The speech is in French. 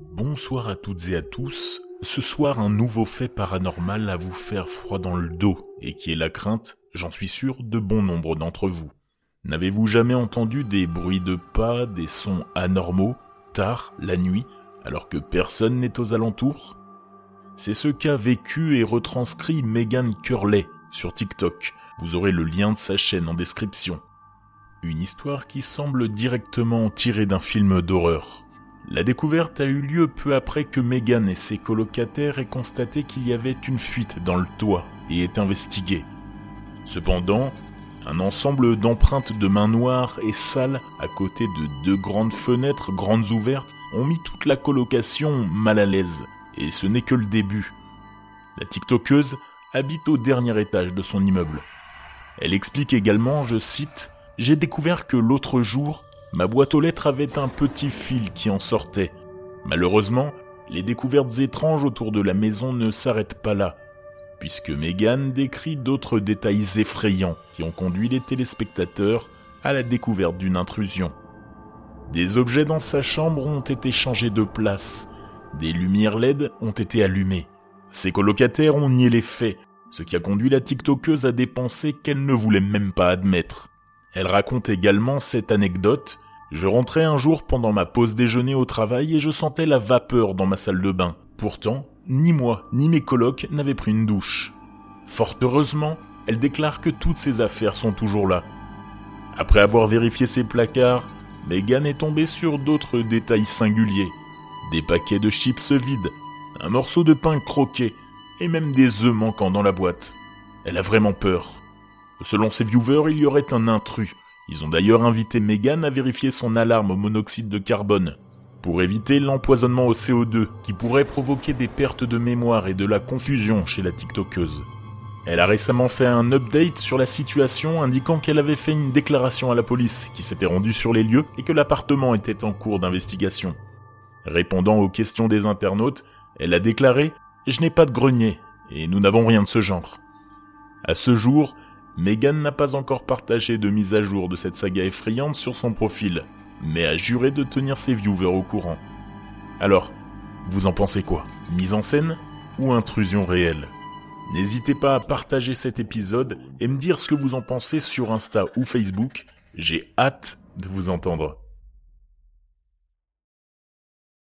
Bonsoir à toutes et à tous. Ce soir, un nouveau fait paranormal à vous faire froid dans le dos, et qui est la crainte, j'en suis sûr, de bon nombre d'entre vous. N'avez-vous jamais entendu des bruits de pas, des sons anormaux, tard, la nuit, alors que personne n'est aux alentours? C'est ce qu'a vécu et retranscrit Megan Curley sur TikTok. Vous aurez le lien de sa chaîne en description. Une histoire qui semble directement tirée d'un film d'horreur. La découverte a eu lieu peu après que Megan et ses colocataires aient constaté qu'il y avait une fuite dans le toit et aient investigué. Cependant, un ensemble d'empreintes de mains noires et sales à côté de deux grandes fenêtres grandes ouvertes ont mis toute la colocation mal à l'aise. Et ce n'est que le début. La TikTokeuse habite au dernier étage de son immeuble. Elle explique également, je cite, j'ai découvert que l'autre jour, ma boîte aux lettres avait un petit fil qui en sortait. Malheureusement, les découvertes étranges autour de la maison ne s'arrêtent pas là, puisque Megan décrit d'autres détails effrayants qui ont conduit les téléspectateurs à la découverte d'une intrusion. Des objets dans sa chambre ont été changés de place, des lumières LED ont été allumées. Ses colocataires ont nié les faits, ce qui a conduit la TikTokeuse à dépenser qu'elle ne voulait même pas admettre. Elle raconte également cette anecdote. Je rentrais un jour pendant ma pause déjeuner au travail et je sentais la vapeur dans ma salle de bain. Pourtant, ni moi ni mes colocs n'avaient pris une douche. Fort heureusement, elle déclare que toutes ses affaires sont toujours là. Après avoir vérifié ses placards, Megan est tombée sur d'autres détails singuliers. Des paquets de chips vides, un morceau de pain croqué et même des œufs manquant dans la boîte. Elle a vraiment peur. Selon ses viewers, il y aurait un intrus. Ils ont d'ailleurs invité Megan à vérifier son alarme au monoxyde de carbone, pour éviter l'empoisonnement au CO2 qui pourrait provoquer des pertes de mémoire et de la confusion chez la TikTokeuse. Elle a récemment fait un update sur la situation indiquant qu'elle avait fait une déclaration à la police qui s'était rendue sur les lieux et que l'appartement était en cours d'investigation. Répondant aux questions des internautes, elle a déclaré Je n'ai pas de grenier et nous n'avons rien de ce genre. À ce jour, Megan n'a pas encore partagé de mise à jour de cette saga effrayante sur son profil, mais a juré de tenir ses viewers au courant. Alors, vous en pensez quoi? Mise en scène ou intrusion réelle? N'hésitez pas à partager cet épisode et me dire ce que vous en pensez sur Insta ou Facebook. J'ai hâte de vous entendre.